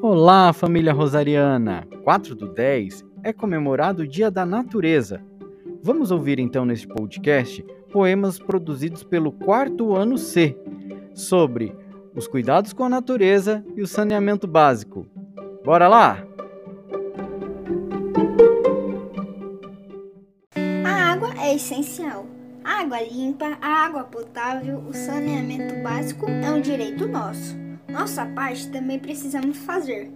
Olá, família rosariana! 4 do 10 é comemorado o Dia da Natureza. Vamos ouvir então neste podcast poemas produzidos pelo quarto ano C sobre os cuidados com a natureza e o saneamento básico. Bora lá! A água é essencial. A água limpa, a água potável, o saneamento básico é um direito nosso. Nossa parte também precisamos fazer.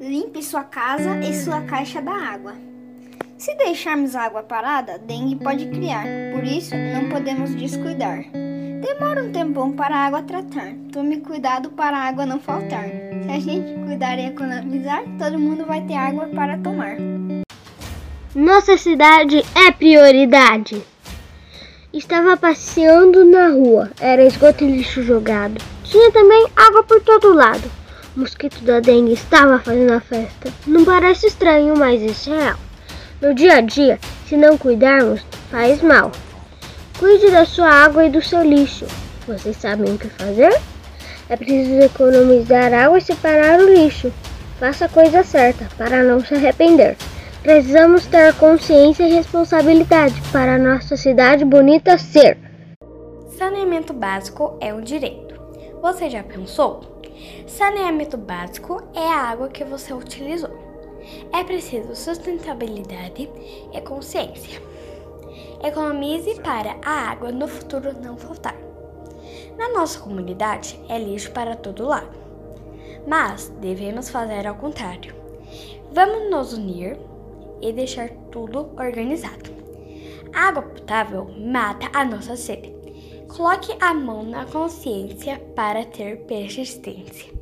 Limpe sua casa e sua caixa da água. Se deixarmos a água parada, dengue pode criar, por isso não podemos descuidar. Demora um tempão para a água tratar. Tome cuidado para a água não faltar. Se a gente cuidar e economizar, todo mundo vai ter água para tomar. Nossa cidade é prioridade. Estava passeando na rua, era esgoto e lixo jogado. Tinha também água por todo lado. O mosquito da dengue estava fazendo a festa. Não parece estranho, mas isso é real. No dia a dia, se não cuidarmos, faz mal. Cuide da sua água e do seu lixo. Vocês sabem o que fazer? É preciso economizar água e separar o lixo. Faça a coisa certa para não se arrepender. Precisamos ter consciência e responsabilidade para nossa cidade bonita ser. Saneamento básico é um direito. Você já pensou? Saneamento básico é a água que você utilizou. É preciso sustentabilidade e consciência. Economize para a água no futuro não faltar. Na nossa comunidade é lixo para todo lado, mas devemos fazer ao contrário. Vamos nos unir e deixar tudo organizado. A água potável mata a nossa sede Coloque a mão na consciência para ter persistência.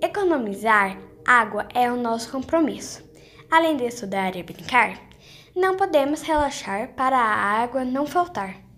Economizar água é o nosso compromisso. Além de estudar e brincar, não podemos relaxar para a água não faltar.